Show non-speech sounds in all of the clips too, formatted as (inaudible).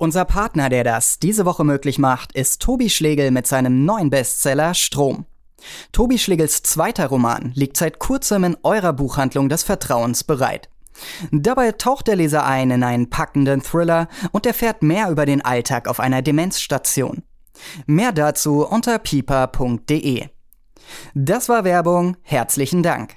Unser Partner, der das diese Woche möglich macht, ist Tobi Schlegel mit seinem neuen Bestseller Strom. Tobi Schlegels zweiter Roman liegt seit kurzem in eurer Buchhandlung des Vertrauens bereit. Dabei taucht der Leser ein in einen packenden Thriller und erfährt mehr über den Alltag auf einer Demenzstation. Mehr dazu unter pipa.de. Das war Werbung. Herzlichen Dank.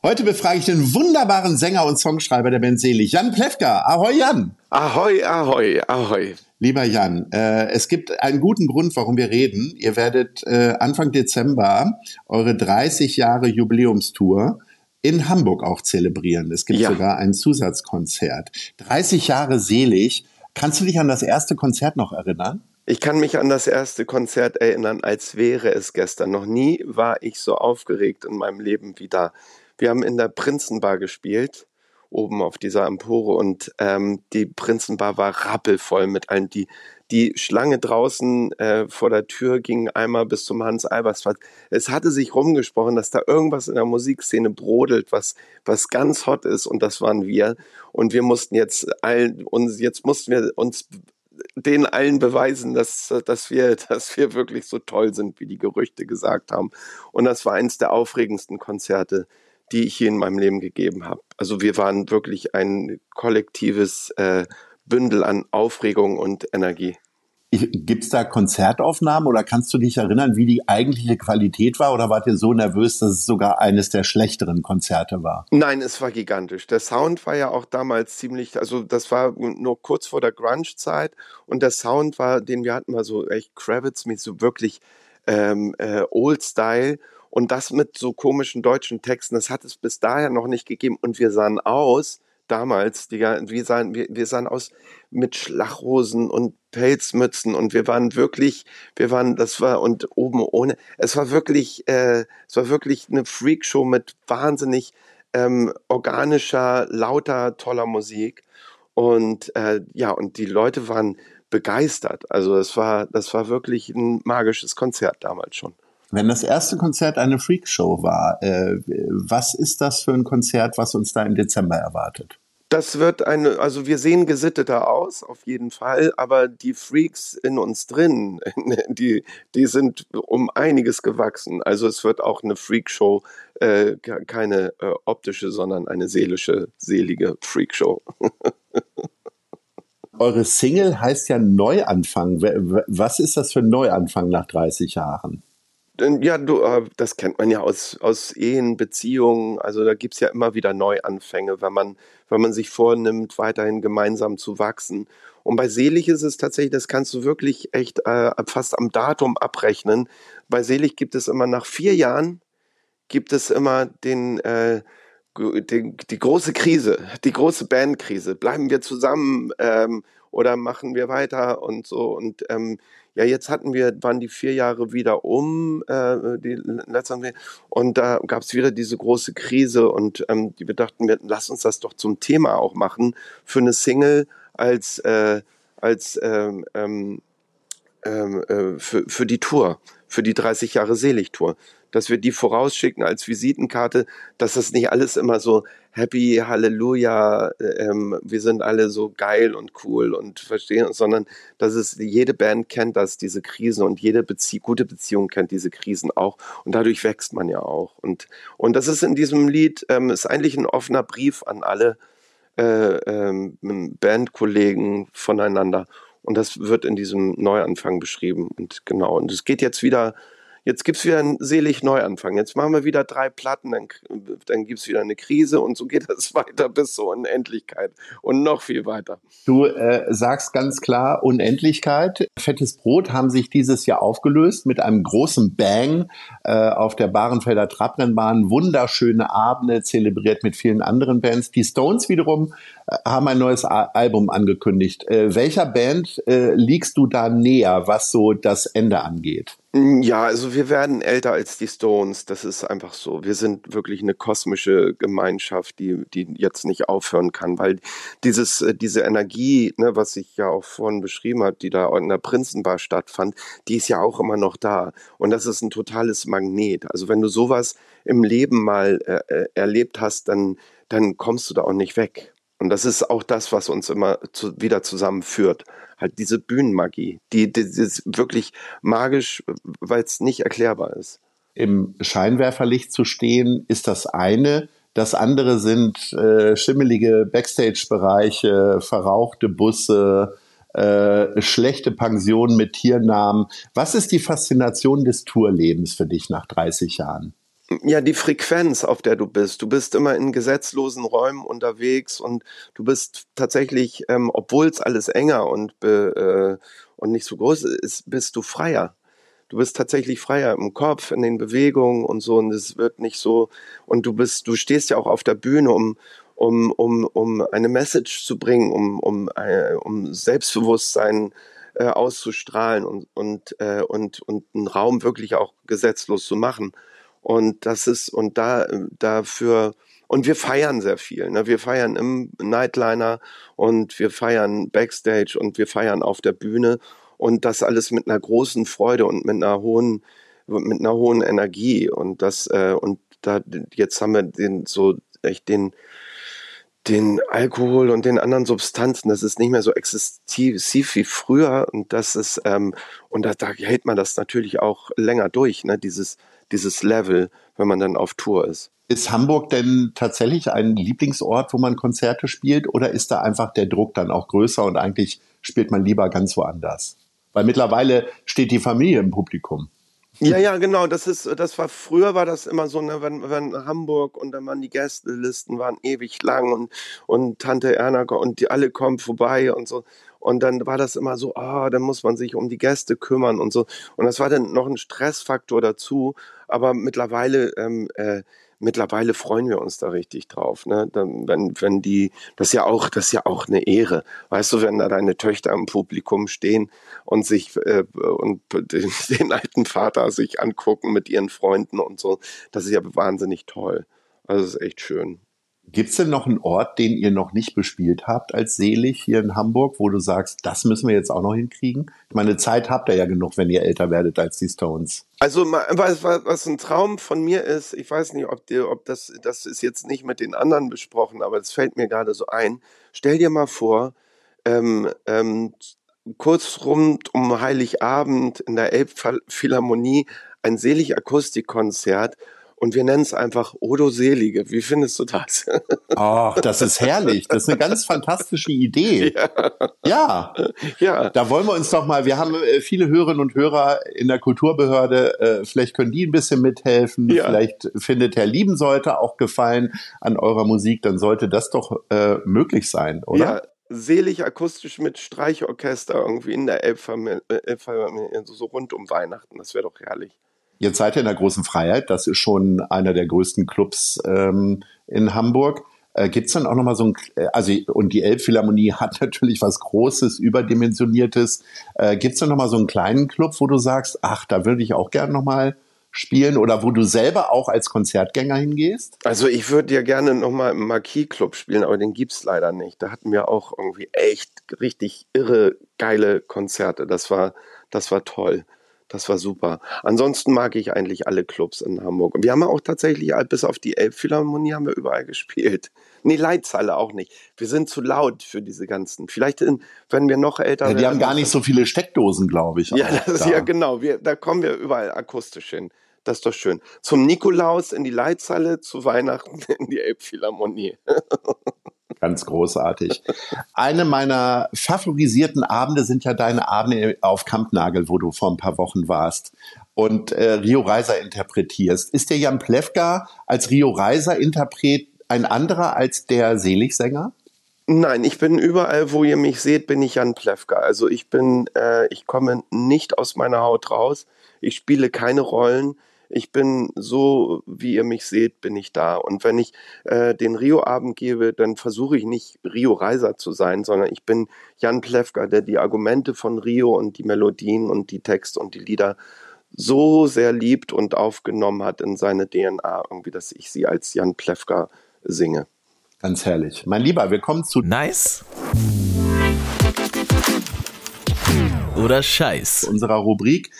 Heute befrage ich den wunderbaren Sänger und Songschreiber der Band Selig, Jan Plewka. Ahoi Jan! Ahoi, ahoi, ahoi. Lieber Jan, äh, es gibt einen guten Grund, warum wir reden. Ihr werdet äh, Anfang Dezember eure 30 Jahre Jubiläumstour in Hamburg auch zelebrieren. Es gibt ja. sogar ein Zusatzkonzert. 30 Jahre selig. Kannst du dich an das erste Konzert noch erinnern? Ich kann mich an das erste Konzert erinnern, als wäre es gestern. Noch nie war ich so aufgeregt in meinem Leben wie da. Wir haben in der Prinzenbar gespielt, oben auf dieser Empore und ähm, die Prinzenbar war rappelvoll mit allen. Die, die Schlange draußen äh, vor der Tür ging einmal bis zum Hans-Albers-Platz. Es hatte sich rumgesprochen, dass da irgendwas in der Musikszene brodelt, was, was ganz hot ist und das waren wir. Und wir mussten jetzt allen, uns, jetzt mussten wir uns den allen beweisen, dass, dass, wir, (laughs) dass wir wirklich so toll sind, wie die Gerüchte gesagt haben. Und das war eins der aufregendsten Konzerte, die ich hier in meinem Leben gegeben habe. Also wir waren wirklich ein kollektives äh, Bündel an Aufregung und Energie. Gibt es da Konzertaufnahmen oder kannst du dich erinnern, wie die eigentliche Qualität war oder wart ihr so nervös, dass es sogar eines der schlechteren Konzerte war? Nein, es war gigantisch. Der Sound war ja auch damals ziemlich, also das war nur kurz vor der Grunge-Zeit und der Sound war, den wir hatten, war so echt Kravitz-mäßig, so wirklich ähm, äh, Old-Style und das mit so komischen deutschen Texten, das hat es bis daher noch nicht gegeben. Und wir sahen aus, damals, die, wir, sahen, wir, wir sahen aus mit Schlachhosen und Pelzmützen und wir waren wirklich, wir waren, das war, und oben ohne, es war wirklich, äh, es war wirklich eine Freakshow mit wahnsinnig ähm, organischer, lauter, toller Musik. Und äh, ja, und die Leute waren begeistert. Also es war, das war wirklich ein magisches Konzert damals schon. Wenn das erste Konzert eine Freakshow war, äh, was ist das für ein Konzert, was uns da im Dezember erwartet? Das wird eine, also wir sehen gesitteter aus, auf jeden Fall, aber die Freaks in uns drin, (laughs) die, die sind um einiges gewachsen. Also es wird auch eine Freakshow, äh, keine äh, optische, sondern eine seelische, selige Freakshow. (laughs) Eure Single heißt ja Neuanfang. Was ist das für ein Neuanfang nach 30 Jahren? Ja, du, äh, das kennt man ja aus, aus Ehen, Beziehungen. Also da gibt's ja immer wieder Neuanfänge, wenn man, wenn man sich vornimmt, weiterhin gemeinsam zu wachsen. Und bei Selig ist es tatsächlich, das kannst du wirklich echt äh, fast am Datum abrechnen. Bei Selig gibt es immer nach vier Jahren, gibt es immer den, äh, die, die große Krise, die große Bandkrise. Bleiben wir zusammen ähm, oder machen wir weiter und so. Und ähm, ja, jetzt hatten wir, waren die vier Jahre wieder um, äh, die letzten, und da gab es wieder diese große Krise und ähm, wir dachten, wir, lass uns das doch zum Thema auch machen für eine Single als, äh, als ähm, ähm, ähm äh, für, für die Tour, für die 30 Jahre Selig-Tour dass wir die vorausschicken als Visitenkarte, dass das nicht alles immer so happy, Halleluja, ähm, wir sind alle so geil und cool und verstehen, sondern dass es jede Band kennt das, diese Krisen und jede Bezie gute Beziehung kennt diese Krisen auch und dadurch wächst man ja auch. Und, und das ist in diesem Lied, ähm, ist eigentlich ein offener Brief an alle äh, ähm, Bandkollegen voneinander. Und das wird in diesem Neuanfang beschrieben. Und genau, und es geht jetzt wieder jetzt gibt es wieder einen selig Neuanfang. Jetzt machen wir wieder drei Platten, dann, dann gibt es wieder eine Krise und so geht (laughs) das weiter bis zur Unendlichkeit und noch viel weiter. Du äh, sagst ganz klar Unendlichkeit. Fettes Brot haben sich dieses Jahr aufgelöst mit einem großen Bang. äh, auf der Bahrenfelder Trabrennbahn wunderschöne Abende zelebriert mit vielen anderen Bands. Die Stones wiederum äh, haben ein neues Album angekündigt. Äh, welcher Band äh, liegst du da näher, was so das Ende angeht? Mm, ja, also wir werden älter als die Stones. Das ist einfach so. Wir sind wirklich eine kosmische Gemeinschaft, die, die jetzt nicht aufhören kann, weil dieses, äh, diese Energie, ne, was ich ja auch vorhin beschrieben habe, die da in der Prinzenbar stattfand, die ist ja auch immer noch da. Und das ist ein totales Magnet. Also wenn du sowas im Leben mal äh, äh erlebt hast, dann, dann kommst du da auch nicht weg. Und das ist auch das, was uns immer zu, wieder zusammenführt. Halt diese Bühnenmagie, die, die, die ist wirklich magisch, weil es nicht erklärbar ist. Im Scheinwerferlicht zu stehen, ist das eine. Das andere sind äh, schimmelige Backstage-Bereiche, verrauchte Busse, äh, schlechte Pensionen mit Tiernamen. Was ist die Faszination des Tourlebens für dich nach 30 Jahren? Ja, die Frequenz, auf der du bist. Du bist immer in gesetzlosen Räumen unterwegs und du bist tatsächlich, ähm, obwohl es alles enger und, äh, und nicht so groß ist, bist du freier. Du bist tatsächlich freier im Kopf, in den Bewegungen und so und es wird nicht so und du bist, du stehst ja auch auf der Bühne, um, um, um, um eine Message zu bringen, um, um, äh, um Selbstbewusstsein äh, auszustrahlen und, und, äh, und, und einen Raum wirklich auch gesetzlos zu machen. Und das ist, und da, dafür, und wir feiern sehr viel. Ne? Wir feiern im Nightliner und wir feiern Backstage und wir feiern auf der Bühne und das alles mit einer großen Freude und mit einer hohen, mit einer hohen Energie. Und das, äh, und da, jetzt haben wir den, so echt den, den Alkohol und den anderen Substanzen, das ist nicht mehr so exzessiv wie früher und das ist ähm, und da, da hält man das natürlich auch länger durch, ne? Dieses dieses Level, wenn man dann auf Tour ist. Ist Hamburg denn tatsächlich ein Lieblingsort, wo man Konzerte spielt oder ist da einfach der Druck dann auch größer und eigentlich spielt man lieber ganz woanders? Weil mittlerweile steht die Familie im Publikum. Ja, ja, genau. Das ist, das war früher war das immer so, ne, wenn, wenn Hamburg und dann waren die Gästelisten waren ewig lang und und Tante Erna und die alle kommen vorbei und so. Und dann war das immer so, ah, oh, dann muss man sich um die Gäste kümmern und so. Und das war dann noch ein Stressfaktor dazu. Aber mittlerweile, ähm, äh, mittlerweile freuen wir uns da richtig drauf. Ne? Dann, wenn, wenn die, das ist ja auch, das ist ja auch eine Ehre. Weißt du, wenn da deine Töchter im Publikum stehen und sich äh, und den, (laughs) den alten Vater sich angucken mit ihren Freunden und so, das ist ja wahnsinnig toll. Also ist echt schön. Gibt es denn noch einen Ort, den ihr noch nicht bespielt habt als Selig hier in Hamburg, wo du sagst, das müssen wir jetzt auch noch hinkriegen? Ich meine, Zeit habt ihr ja genug, wenn ihr älter werdet als die Stones. Also was, ein Traum von mir ist, ich weiß nicht, ob, dir, ob das, das ist jetzt nicht mit den anderen besprochen, aber es fällt mir gerade so ein. Stell dir mal vor, ähm, ähm, kurz rund um Heiligabend in der Elbphilharmonie ein Selig Akustikkonzert und wir nennen es einfach Odo Selige. Wie findest du das? Ach, das ist herrlich. Das ist eine ganz fantastische Idee. Ja. ja. ja. Da wollen wir uns doch mal, wir haben äh, viele Hörerinnen und Hörer in der Kulturbehörde, äh, vielleicht können die ein bisschen mithelfen. Ja. Vielleicht findet Herr Liebensollte auch Gefallen an eurer Musik, dann sollte das doch äh, möglich sein, oder? Ja selig akustisch mit Streichorchester irgendwie in der Elbfamilie, so rund um Weihnachten. Das wäre doch herrlich. Jetzt seid ihr in der großen Freiheit. Das ist schon einer der größten Clubs ähm, in Hamburg. Äh, Gibt es dann auch nochmal so ein, äh, also und die Elbphilharmonie (laughs) hat natürlich was Großes, Überdimensioniertes. Äh, Gibt es dann nochmal so einen kleinen Club, wo du sagst, ach, da würde ich auch gerne nochmal spielen oder wo du selber auch als Konzertgänger hingehst? Also ich würde ja gerne nochmal im Marquis Club spielen, aber den gibt's leider nicht. Da hatten wir auch irgendwie echt richtig irre geile Konzerte. Das war, das war toll. Das war super. Ansonsten mag ich eigentlich alle Clubs in Hamburg. Und wir haben auch tatsächlich, bis auf die Elbphilharmonie, haben wir überall (laughs) gespielt. Nee, Leitzahle auch nicht. Wir sind zu laut für diese ganzen. Vielleicht, in, wenn wir noch älter ja, Die werden, haben gar nicht so viele Steckdosen, glaube ich. Ja, das, da. ja genau. Wir, da kommen wir überall akustisch hin. Das ist doch schön. Zum Nikolaus in die Leitzahle, zu Weihnachten (laughs) in die Elbphilharmonie. (laughs) Ganz großartig. Eine meiner favorisierten Abende sind ja deine Abende auf Kampnagel, wo du vor ein paar Wochen warst und äh, Rio Reiser interpretierst. Ist der Jan Plewka als Rio Reiser Interpret ein anderer als der Seligsänger? Nein, ich bin überall, wo ihr mich seht, bin ich Jan Plewka. Also ich bin, äh, ich komme nicht aus meiner Haut raus. Ich spiele keine Rollen. Ich bin so, wie ihr mich seht, bin ich da. Und wenn ich äh, den Rio-Abend gebe, dann versuche ich nicht Rio-Reiser zu sein, sondern ich bin Jan Plewka, der die Argumente von Rio und die Melodien und die Texte und die Lieder so sehr liebt und aufgenommen hat in seine DNA, irgendwie, dass ich sie als Jan Plewka singe. Ganz herrlich. Mein Lieber, wir kommen zu Nice oder Scheiß unserer Rubrik.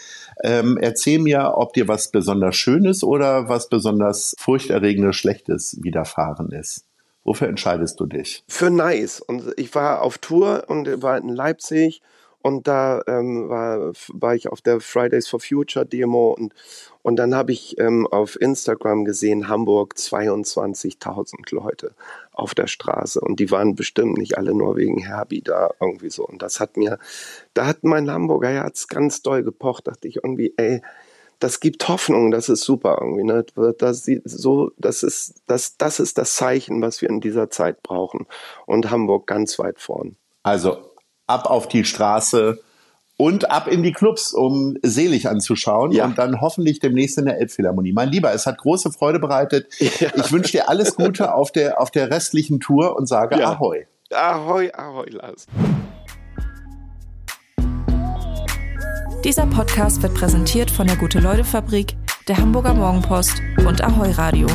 Ähm, erzähl mir, ob dir was besonders Schönes oder was besonders furchterregendes Schlechtes widerfahren ist. Wofür entscheidest du dich? Für Nice. Und ich war auf Tour und war in Leipzig und da ähm, war, war ich auf der Fridays for Future Demo und, und dann habe ich ähm, auf Instagram gesehen, Hamburg 22.000 Leute auf der Straße und die waren bestimmt nicht alle nur wegen Herbie da irgendwie so. Und das hat mir, da hat mein Hamburger Herz ganz doll gepocht, dachte ich irgendwie, ey, das gibt Hoffnung, das ist super irgendwie. Ne? Das, so, das, ist, das, das ist das Zeichen, was wir in dieser Zeit brauchen. Und Hamburg ganz weit vorn. Also ab auf die Straße und ab in die Clubs, um selig anzuschauen ja. und dann hoffentlich demnächst in der Elbphilharmonie. Mein Lieber, es hat große Freude bereitet. (laughs) Ja. Ich wünsche dir alles Gute auf der, auf der restlichen Tour und sage ja. Ahoi. Ahoi, Ahoi, Lars. Dieser Podcast wird präsentiert von der Gute-Leute-Fabrik, der Hamburger Morgenpost und Ahoi Radio.